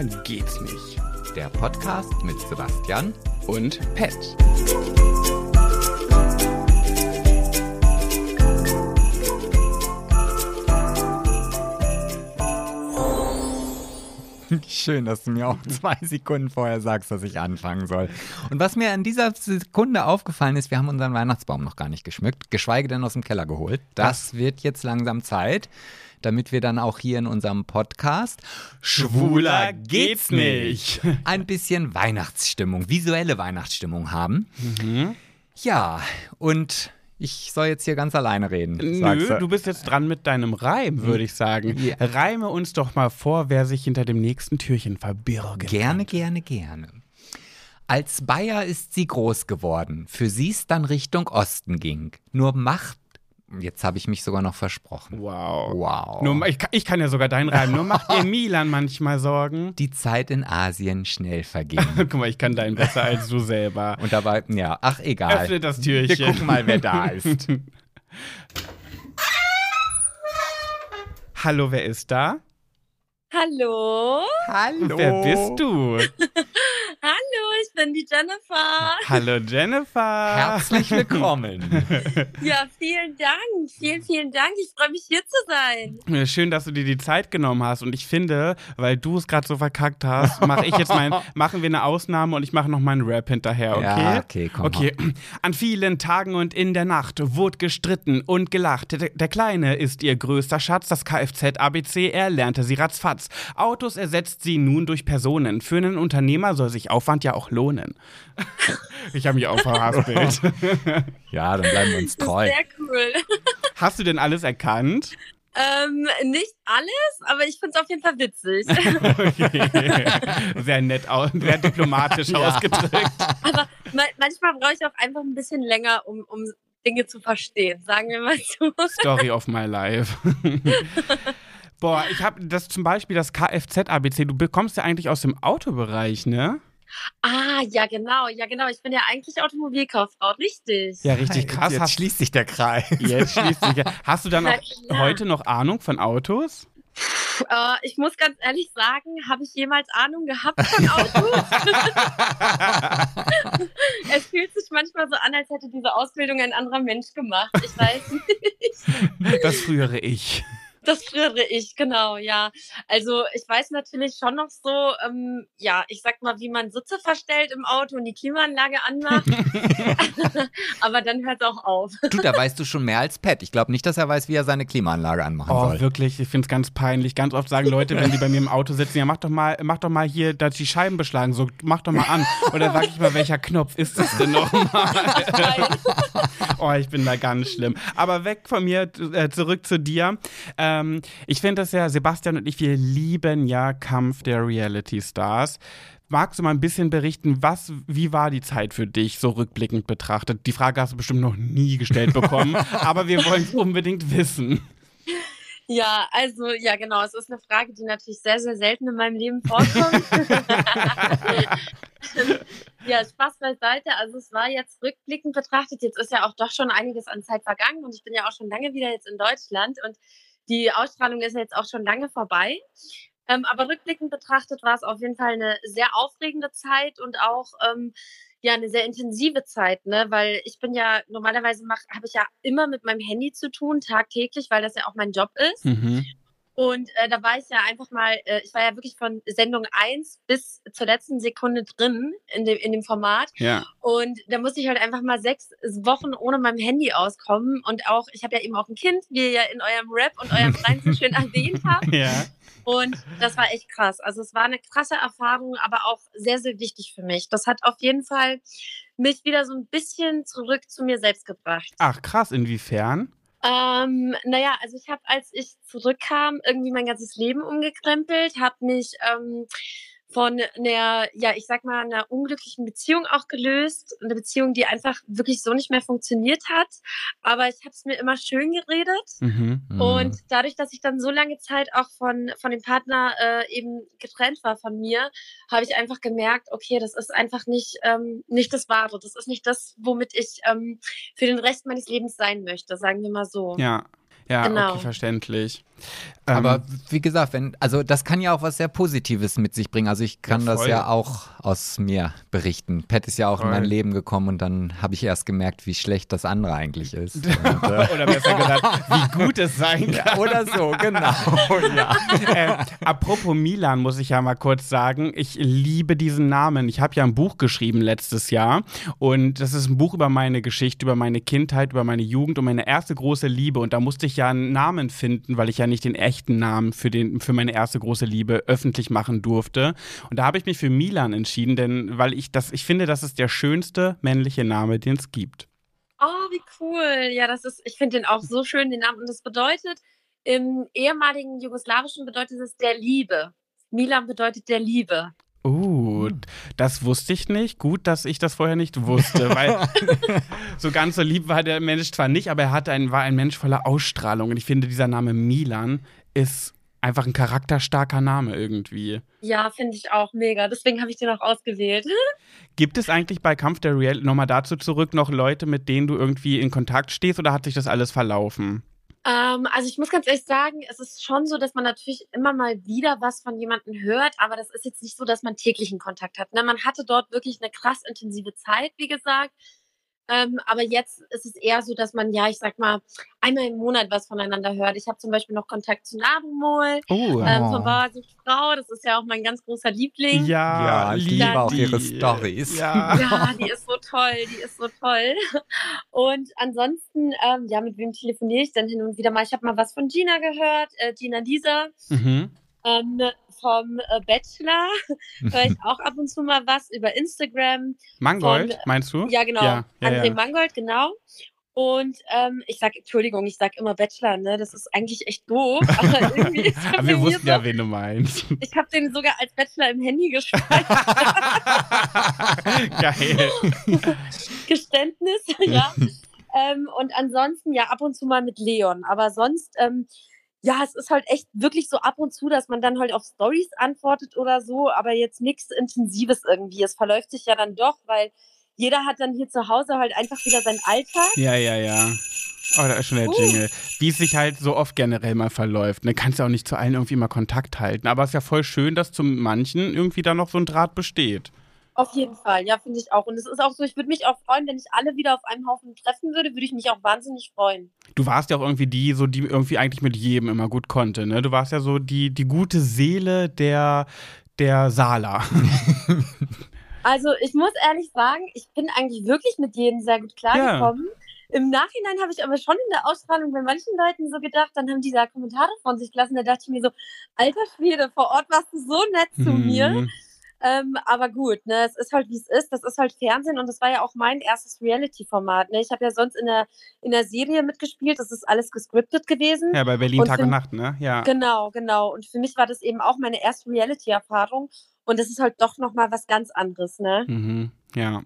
Schwuler geht's nicht. Der Podcast mit Sebastian Und Pet. Schön, dass du mir auch zwei Sekunden vorher sagst, dass ich anfangen soll. Und was mir an dieser Sekunde aufgefallen ist, wir haben unseren Weihnachtsbaum noch gar nicht geschmückt, geschweige denn aus dem Keller geholt. Das wird jetzt langsam Zeit, damit wir dann auch hier in unserem Podcast Schwuler geht's nicht. ein bisschen Weihnachtsstimmung, visuelle Weihnachtsstimmung haben. Ja, und ich soll jetzt hier ganz alleine reden. Nö, du bist jetzt dran mit deinem Reim, würde ich sagen. Ja. Reime uns doch mal vor, wer sich hinter dem nächsten Türchen verbirgt. Gerne, gerne, gerne. Als Bayer ist sie groß geworden, für sie's dann Richtung Osten ging. Nur Macht, jetzt habe ich mich sogar noch versprochen. Wow. Wow. Nur, ich, kann- ich kann ja sogar deinen Reim. Nur macht ihr Milan manchmal Sorgen. Die Zeit in Asien schnell verging. Guck mal, ich kann deinen besser als du selber. Und dabei, ja, ach egal. Öffne das Türchen. Wir gucken mal, wer da ist. Hallo, wer ist da? Hallo? Hallo. Wer bist du? Bin die Jennifer. Hallo, Jennifer. Herzlich willkommen. Ja, vielen Dank. Vielen, vielen Dank. Ich freue mich hier zu sein. Schön, dass du dir die Zeit genommen hast. Und ich finde, weil du es gerade so verkackt hast, mache ich jetzt mein, machen wir eine Ausnahme und ich mache noch meinen Rap hinterher, okay? Ja, okay, komm. Okay, an vielen Tagen und in der Nacht wurde gestritten und gelacht. Der, der Kleine ist ihr größter Schatz, das Kfz ABC, er lernte sie ratzfatz. Autos ersetzt sie nun durch Personen. Für einen Unternehmer soll sich Aufwand ja auch lohnen. ich habe mich auch verhaspelt. Ja, dann bleiben wir uns Das ist treu. sehr cool. Hast du denn alles erkannt? Ähm, nicht alles, aber ich finde es auf jeden Fall witzig. Okay. Sehr nett, sehr diplomatisch Ja. ausgedrückt. aber ma manchmal brauche ich auch einfach ein bisschen länger, um, um Dinge zu verstehen. Sagen wir mal so. Story of my life. Boah, ich habe das zum Beispiel das Kfz-ABC. Du bekommst ja eigentlich aus dem Autobereich, ne? Ah, ja, genau. Ja, genau. Ich bin ja eigentlich Automobilkauffrau. Richtig. Ja, richtig krass. Jetzt Hast, schließt sich der Kreis. jetzt schließt sich. Hast du dann auch klar. heute noch Ahnung von Autos? Äh, ich muss ganz ehrlich sagen, habe ich jemals Ahnung gehabt von Autos? es fühlt sich manchmal so an, als hätte diese Ausbildung ein anderer Mensch gemacht. Ich weiß nicht. Das frühere Ich. Das frühere ich, genau, ja. Also ich weiß natürlich schon noch so, ähm, ja, ich sag mal, wie man Sitze verstellt im Auto und die Klimaanlage anmacht. Aber dann hört es auch auf. Du, da weißt du schon mehr als Pat. Ich glaube nicht, dass er weiß, wie er seine Klimaanlage anmachen Oh, soll. wirklich, ich finde es ganz peinlich. Ganz oft sagen Leute, wenn die bei mir im Auto sitzen, ja, mach doch mal, mach doch mal hier, dass die Scheiben beschlagen, so, mach doch mal an. Oder sag ich mal, welcher Knopf ist das denn nochmal? Oh, ich bin da ganz schlimm. Aber weg von mir, äh, zurück zu dir. Ähm, ich finde das ja, Sebastian und ich, wir lieben ja Kampf der Reality Stars. Magst du mal ein bisschen berichten, was, wie war die Zeit für dich, so rückblickend betrachtet? Die Frage hast du bestimmt noch nie gestellt bekommen, aber wir wollen es unbedingt wissen. Ja, also ja, genau. Es ist eine Frage, die natürlich sehr, sehr selten in meinem Leben vorkommt. ja, Spaß beiseite. Also es war jetzt rückblickend betrachtet, jetzt ist ja auch doch schon einiges an Zeit vergangen und ich bin ja auch schon lange wieder jetzt in Deutschland und die Ausstrahlung ist jetzt auch schon lange vorbei. Ähm, aber rückblickend betrachtet war es auf jeden Fall eine sehr aufregende Zeit und auch ähm, ja eine sehr intensive Zeit, ne? Weil ich bin ja normalerweise habe ich ja immer mit meinem Handy zu tun, tagtäglich, weil das ja auch mein Job ist. Mhm. Und äh, da war ich ja einfach mal, äh, ich war ja wirklich von Sendung 1 bis zur letzten Sekunde drin in dem, in dem Format. Ja. Und da musste ich halt einfach mal sechs Wochen ohne meinem Handy auskommen. Und auch, ich habe ja eben auch ein Kind, wie ihr ja in eurem Rap und eurem Reim so schön erwähnt habt. Ja. Und das war echt krass. Also es war eine krasse Erfahrung, aber auch sehr, sehr wichtig für mich. Das hat auf jeden Fall mich wieder so ein bisschen zurück zu mir selbst gebracht. Ach, krass, inwiefern? Ähm, naja, also ich habe, als ich zurückkam, irgendwie mein ganzes Leben umgekrempelt, habe mich ähm, von einer, ja, ich sag mal, einer unglücklichen Beziehung auch gelöst. Eine Beziehung, die einfach wirklich so nicht mehr funktioniert hat. Aber ich habe es mir immer schön geredet. Mhm. Mhm. Und dadurch, dass ich dann so lange Zeit auch von, von dem Partner äh, eben getrennt war von mir, habe ich einfach gemerkt, okay, das ist einfach nicht, ähm, nicht das Wahre. Das ist nicht das, womit ich ähm, für den Rest meines Lebens sein möchte, sagen wir mal so. Ja. Ja, Genau. okay, verständlich. Ähm, Aber wie gesagt, wenn, also das kann ja auch was sehr Positives mit sich bringen. Also ich kann Ja, das ja auch aus mir berichten. Pat ist ja auch Voll. in mein Leben gekommen und dann habe ich erst gemerkt, wie schlecht das andere eigentlich ist. Und, äh, oder besser gesagt, wie gut es sein kann. oder so, genau. ja. äh, apropos Milan, muss ich ja mal kurz sagen, ich liebe diesen Namen. Ich habe ja ein Buch geschrieben letztes Jahr und das ist ein Buch über meine Geschichte, über meine Kindheit, über meine Jugend und meine erste große Liebe. Und da musste ich ja einen Namen finden, weil ich ja nicht den echten Namen für, den, für meine erste große Liebe öffentlich machen durfte. Und da habe ich mich für Milan entschieden, denn weil ich das, ich finde, das ist der schönste männliche Name, den es gibt. Oh, wie cool. Ja, das ist, ich finde den auch so schön, den Namen. Und das bedeutet, im ehemaligen Jugoslawischen bedeutet es der Liebe. Milan bedeutet der Liebe. Uh, das wusste ich nicht. Gut, dass ich das vorher nicht wusste, weil so ganz so lieb war der Mensch zwar nicht, aber er hatte ein, war ein Mensch voller Ausstrahlung. Und ich finde, dieser Name Milan ist einfach ein charakterstarker Name irgendwie. Ja, finde ich auch mega. Deswegen habe ich den auch ausgewählt. Gibt es eigentlich bei Kampf der Real, nochmal dazu zurück, noch Leute, mit denen du irgendwie in Kontakt stehst oder hat sich das alles verlaufen? Ähm, also ich muss ganz ehrlich sagen, es ist schon so, dass man natürlich immer mal wieder was von jemandem hört, aber das ist jetzt nicht so, dass man täglichen Kontakt hat. Ne? Man hatte dort wirklich eine krass intensive Zeit, wie gesagt. Ähm, aber jetzt ist es eher so, dass man, ja, ich sag mal, einmal im Monat was voneinander hört. Ich habe zum Beispiel noch Kontakt zu Nabumol, Oh, ähm, Oh. von Frau. Das ist ja auch mein ganz großer Liebling. ja, Ja, ich lieb liebe auch die. ihre Storys. Ja. Ja, die ist so toll, die ist so toll. Und ansonsten, ähm, ja, mit wem telefoniere ich denn hin und wieder mal? Ich habe mal was von Gina gehört, äh, Gina Lisa, Mhm. ähm, vom äh, Bachelor. Höre ich auch ab und zu mal was über Instagram. Mangold, Von- meinst du? Ja, genau. Ja, ja, André ja. Mangold, genau. Und ähm, ich sag, Entschuldigung, ich sag immer Bachelor, ne? Das ist eigentlich echt doof. Aber irgendwie ist er Aber wir wussten so, ja, wen du meinst. ich habe den sogar als Bachelor im Handy gespeichert. Geil. Geständnis, ja. ähm, und ansonsten ja ab und zu mal mit Leon. Aber sonst, ähm, ja, es ist halt echt wirklich so ab und zu, dass man dann halt auf Stories antwortet oder so, aber jetzt nichts Intensives irgendwie. Es verläuft sich ja dann doch, weil jeder hat dann hier zu Hause halt einfach wieder seinen Alltag. Ja, ja, ja. Oh, da ist schon der Uh. Jingle. Wie es sich halt so oft generell mal verläuft. Ne, kannst ja auch nicht zu allen irgendwie mal Kontakt halten. Aber es ist ja voll schön, dass zu manchen irgendwie da noch so ein Draht besteht. Auf jeden Fall, ja, finde ich auch. Und es ist auch so, ich würde mich auch freuen, wenn ich alle wieder auf einem Haufen treffen würde, würde ich mich auch wahnsinnig freuen. Du warst ja auch irgendwie die, so die irgendwie eigentlich mit jedem immer gut konnte. Ne? Du warst ja so die, die gute Seele der, der Sala. Also ich muss ehrlich sagen, ich bin eigentlich wirklich mit jedem sehr gut klargekommen. Im Nachhinein habe ich aber schon in der Ausstrahlung bei manchen Leuten so gedacht, dann haben die da Kommentare von sich gelassen, da dachte ich mir so, alter Schwede, vor Ort warst du so nett zu mir. Ähm, aber gut, ne, es ist halt wie es ist, das ist halt Fernsehen und das war ja auch mein erstes Reality-Format. Ne? Ich habe ja sonst in der, in der Serie mitgespielt, das ist alles gescriptet gewesen. Ja, bei Berlin Und Tag und Nacht, ne? Ja. Genau, genau. Und für mich war das eben auch meine erste Reality-Erfahrung und das ist halt doch nochmal was ganz anderes, ne? Mhm. Ja.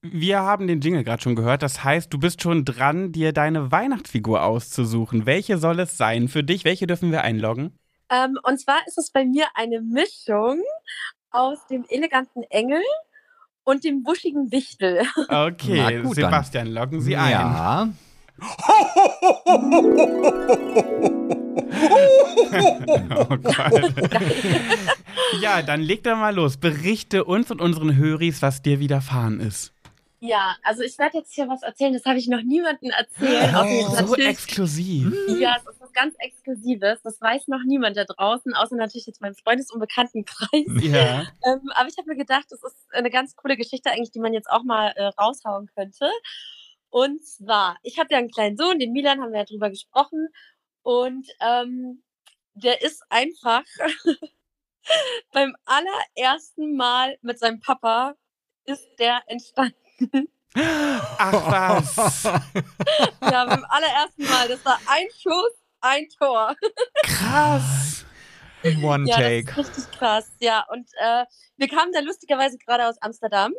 Wir haben den Jingle gerade schon gehört. Das heißt, du bist schon dran, dir deine Weihnachtsfigur auszusuchen. Welche soll es sein für dich? Welche dürfen wir einloggen? Ähm, und zwar ist es bei mir eine Mischung aus dem eleganten Engel und dem buschigen Wichtel. Okay, Na gut, dann. Sebastian, loggen Sie ein. Ja. Oh Gott. ja, dann leg doch mal los. Berichte uns und unseren Höris, was dir widerfahren ist. Ja, also ich werde jetzt hier was erzählen, das habe ich noch niemandem erzählt. Jetzt so exklusiv. Ja, es ist was ganz Exklusives. Das weiß noch niemand da draußen, außer natürlich jetzt meinem Freundes- und Bekanntenkreis. Ja. Ähm, aber ich habe mir gedacht, das ist eine ganz coole Geschichte eigentlich, die man jetzt auch mal äh, raushauen könnte. Und zwar, ich habe ja einen kleinen Sohn, den Milan, haben wir ja drüber gesprochen. Und ähm, der ist einfach beim allerersten Mal mit seinem Papa ist der entstanden. Ach was. Ja, beim allerersten Mal. Das war ein Schuss, ein Tor. Krass. One Ja, Take. das ist richtig krass. Ja, und äh, wir kamen da lustigerweise gerade aus Amsterdam.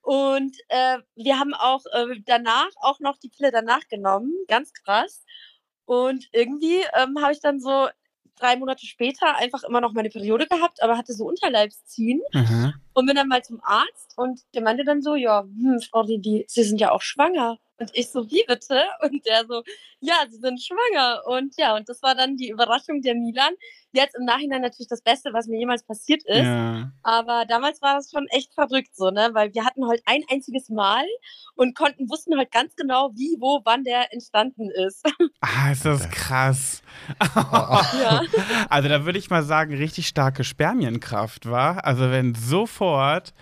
Und äh, wir haben auch äh, danach auch noch die Pille danach genommen. Ganz krass. Und irgendwie ähm, habe ich dann so drei Monate später einfach immer noch meine Periode gehabt, aber hatte so Unterleibsziehen Aha. Und bin dann mal zum Arzt und der meinte dann so, ja, hm, Frau Didi, Sie sind ja auch schwanger. Und ich so, wie bitte? Und der so, ja, sie sind schwanger. Und ja, und das war dann die Überraschung der Milan. Jetzt im Nachhinein natürlich das Beste, was mir jemals passiert ist. Ja. Aber damals war das schon echt verrückt so, ne? Weil wir hatten halt ein einziges Mal und konnten, wussten halt ganz genau, wie, wo, wann der entstanden ist. Ah, ist das krass. ja. Also da würde ich mal sagen, richtig starke Spermienkraft, war. Also wenn sofort.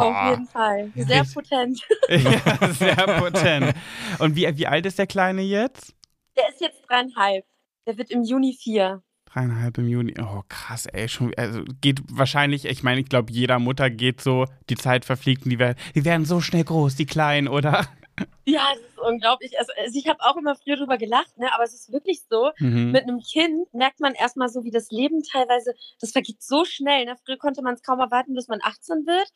Auf jeden Fall. Sehr potent. ja, sehr potent. Und wie, wie alt ist der Kleine jetzt? Der ist jetzt dreieinhalb. Der wird im Juni vier. Dreieinhalb im Juni. Oh, krass, ey. Schon, also geht wahrscheinlich, ich meine, ich glaube, jeder Mutter geht so, die Zeit verfliegt und die werden, die werden so schnell groß, die Kleinen, oder? Ja, es ist unglaublich. Also, also ich habe auch immer früher drüber gelacht, ne? aber es ist wirklich so. Mhm. Mit einem Kind merkt man erstmal so, wie das Leben teilweise, das vergeht so schnell. Ne? Früher konnte man es kaum erwarten, bis man 18 wird.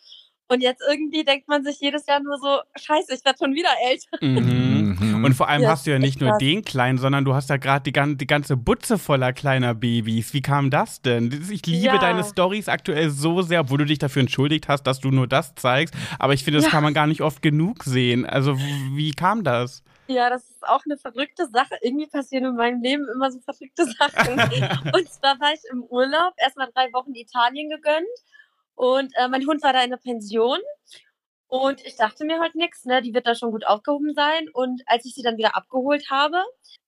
Und jetzt irgendwie denkt man sich jedes Jahr nur so, scheiße, ich werde schon wieder älter. Mhm. Mhm. Und vor allem Ja, hast du ja nicht nur krass. den Kleinen, sondern du hast ja gerade die, gan die ganze Butze voller kleiner Babys. Wie kam das denn? Ich liebe Ja. deine Stories aktuell so sehr, obwohl du dich dafür entschuldigt hast, dass du nur das zeigst. Aber ich finde, das Ja. kann man gar nicht oft genug sehen. Also, wie kam das? Ja, das ist auch eine verrückte Sache. Irgendwie passieren in meinem Leben immer so verrückte Sachen. und zwar war ich im Urlaub, erstmal drei Wochen Italien gegönnt. Und äh, mein Hund war da in der Pension. Und ich dachte mir halt nichts, ne? Die wird da schon gut aufgehoben sein. Und als ich sie dann wieder abgeholt habe,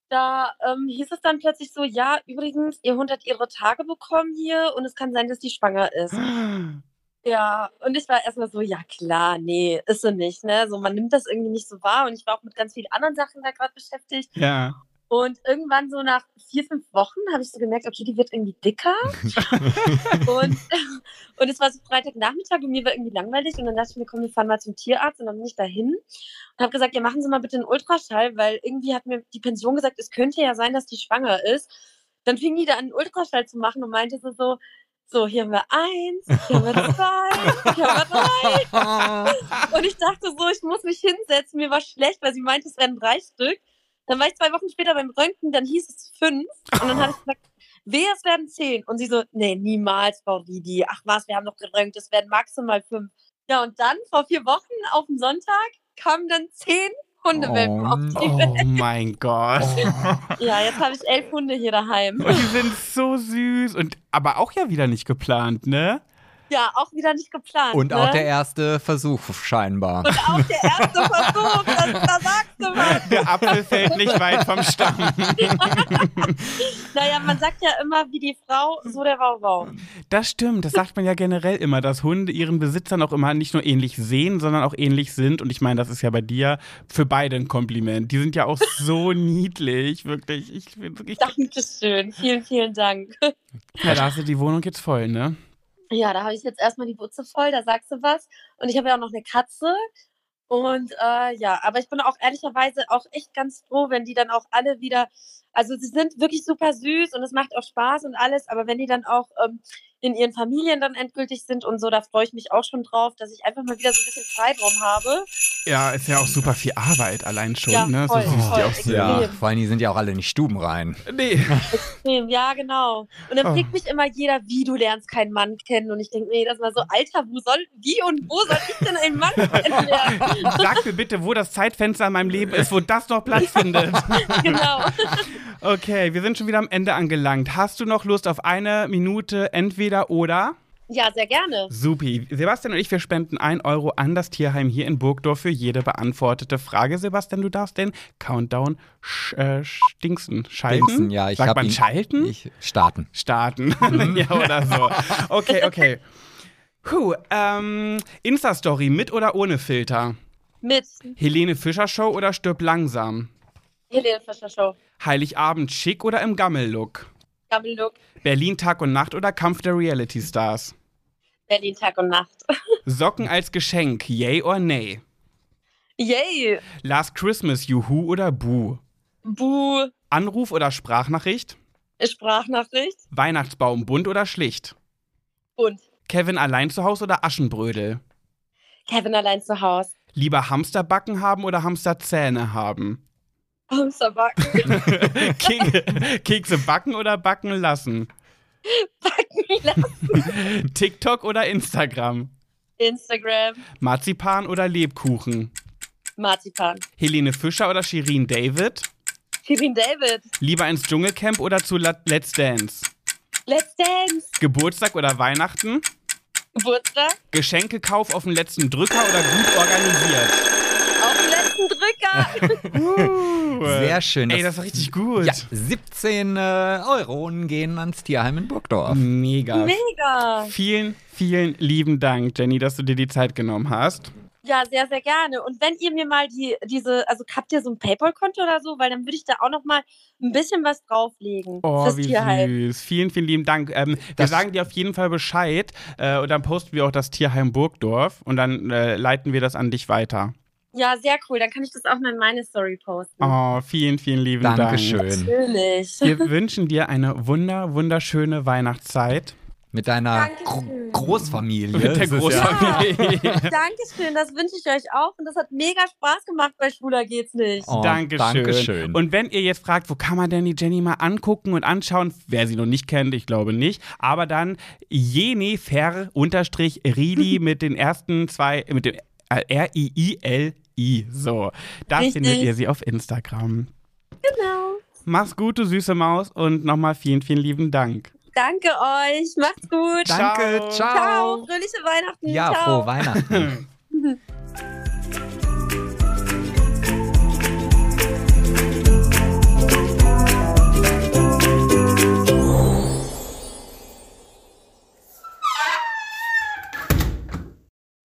da ähm, hieß es dann plötzlich so, ja, übrigens, ihr Hund hat ihre Tage bekommen hier und es kann sein, dass die schwanger ist. Ja, und ich war erstmal so, ja klar, nee, ist sie nicht, ne? So, man nimmt das irgendwie nicht so wahr und ich war auch mit ganz vielen anderen Sachen da gerade beschäftigt. Ja. Und irgendwann so nach vier, fünf Wochen habe ich so gemerkt, okay, die wird irgendwie dicker. und, und es war so Freitagnachmittag und mir war irgendwie langweilig und dann dachte ich mir, komm, wir fahren mal zum Tierarzt und dann bin ich dahin und habe gesagt, ja, machen Sie mal bitte einen Ultraschall, weil irgendwie hat mir die Pension gesagt, es könnte ja sein, dass die schwanger ist. Dann fing die da an, einen Ultraschall zu machen und meinte sie so, so, hier haben wir eins, hier haben wir zwei, hier haben wir drei. Und ich dachte so, ich muss mich hinsetzen. Mir war schlecht, weil sie meinte, es wären drei Stück. Dann war ich zwei Wochen später beim Röntgen, dann hieß es fünf. Und dann habe ich gesagt, wehe, es werden zehn. Und sie so, nee, niemals, Frau Didi. Ach was, wir haben doch geröntgt, es werden maximal fünf. Ja, und dann vor vier Wochen auf den Sonntag kamen dann zehn Hundewelpen Oh, auf die Oh Welt. mein Gott. Ja, jetzt habe ich elf Hunde hier daheim. Und die sind so süß. Und aber auch ja wieder nicht geplant, ne? Ja, auch wieder nicht geplant. Und ne? auch der erste Versuch scheinbar. Und auch der erste Versuch, das, da sagst du was. Der Apfel fällt nicht weit vom Stamm. Naja, man sagt ja immer, wie die Frau, so der Wauwau. Das stimmt, das sagt man ja generell immer, dass Hunde ihren Besitzern auch immer nicht nur ähnlich sehen, sondern auch ähnlich sind. Und ich meine, das ist ja bei dir für beide ein Kompliment. Die sind ja auch so niedlich, wirklich. Ich, ich, Dankeschön. Vielen, vielen Dank. ja, da hast du die Wohnung jetzt voll, ne? Ja, da habe ich jetzt erstmal die Butze voll, da sagst du was. Und ich habe ja auch noch eine Katze. Und äh, ja, aber ich bin auch ehrlicherweise auch echt ganz froh, wenn die dann auch alle wieder, also sie sind wirklich super süß und es macht auch Spaß und alles, aber wenn die dann auch ähm, in ihren Familien dann endgültig sind und so, da freue ich mich auch schon drauf, dass ich einfach mal wieder so ein bisschen Freiraum habe. Ja, ist ja auch super viel Arbeit allein schon, Ja, ne? voll, so süß die voll. auch sind. Ja, Extrem. vor allem, die sind ja auch alle nicht stubenrein. Nee. Extrem, Ja, genau. Und dann Oh. fragt mich immer jeder, wie du lernst keinen Mann kennen. Und ich denke mir das mal so, Alter, wo soll, wie und wo soll ich denn einen Mann kennenlernen? Sag mir bitte, wo das Zeitfenster in meinem Leben ist, wo das noch Platz findet. genau. Okay, wir sind schon wieder am Ende angelangt. Hast du noch Lust auf eine Minute entweder oder? Ja, sehr gerne. Supi. Sebastian und ich, wir spenden 1 Euro an das Tierheim hier in Burgdorf für jede beantwortete Frage. Sebastian, du darfst den Countdown sch äh, stinksen. Schalten? Dingsen, ja, ich Sagt man ihn- schalten? Ich starten. Starten. ja, oder so. Okay, okay. Puh, ähm, Insta-Story mit oder ohne Filter? Mit Helene Fischer Show oder stirb langsam? Helene. Heiligabend schick oder im Gammellook? Gammel-Look. Berlin Tag und Nacht oder Kampf der Reality Stars? Berlin Tag und Nacht. Socken als Geschenk, yay or nay? Yay. Last Christmas, Juhu oder Buh? Buh. Anruf oder Sprachnachricht? Sprachnachricht. Weihnachtsbaum bunt oder schlicht? Und Kevin allein zu Hause oder Aschenbrödel? Kevin allein zu Hause. Lieber Hamsterbacken haben oder Hamsterzähne haben? Hamsterbacken. Kek Kekse backen oder backen lassen? Backen lassen. TikTok oder Instagram? Instagram. Marzipan oder Lebkuchen? Marzipan. Helene Fischer oder Shirin David? Shirin David. Lieber ins Dschungelcamp oder zu Let's Dance? Let's Dance. Geburtstag oder Weihnachten? Geburtstag. Geschenkekauf auf den letzten Drücker oder gut organisiert? Auf den letzten Drücker. Sehr schön. Ey, das war richtig gut. ja, 17 äh, Euro gehen ans Tierheim in Burgdorf. Mega. Mega. Vielen, vielen lieben Dank, Jenny, dass du dir die Zeit genommen hast. Ja, sehr, sehr gerne. Und wenn ihr mir mal die, diese, also habt ihr so ein PayPal-Konto oder so, weil dann würde ich da auch noch mal ein bisschen was drauflegen Oh, fürs wie Tierheim. süß. Vielen, vielen lieben Dank. Ähm, wir Das- sagen dir auf jeden Fall Bescheid äh, und dann posten wir auch das Tierheim Burgdorf und dann äh, leiten wir das an dich weiter. Ja, sehr cool. Dann kann ich das auch mal in meine Story posten. Oh, vielen, vielen lieben Dank. Dankeschön. Natürlich. Wir wünschen dir eine wunder, wunderschöne Weihnachtszeit Mit deiner. Gro Großfamilie. mit der ist ja- Großfamilie. Dankeschön, das wünsche ich euch auch. Und das hat mega Spaß gemacht bei Schwuler geht's nicht. Oh, Dankeschön. Dankeschön. Und wenn ihr jetzt fragt, wo kann man denn die Jenny mal angucken und anschauen, wer sie noch nicht kennt, ich glaube nicht, aber dann Jenefer unterstrich Rili mit den ersten zwei, mit dem äh, R-I-I-L-I. So, da Richtig. findet ihr sie auf Instagram. Genau. Mach's gut, du süße Maus, und nochmal vielen, vielen lieben Dank. Danke euch. Macht's gut. Danke, Ciao. ciao. Ciao. Fröhliche Weihnachten. Ja, Ciao. frohe Weihnachten.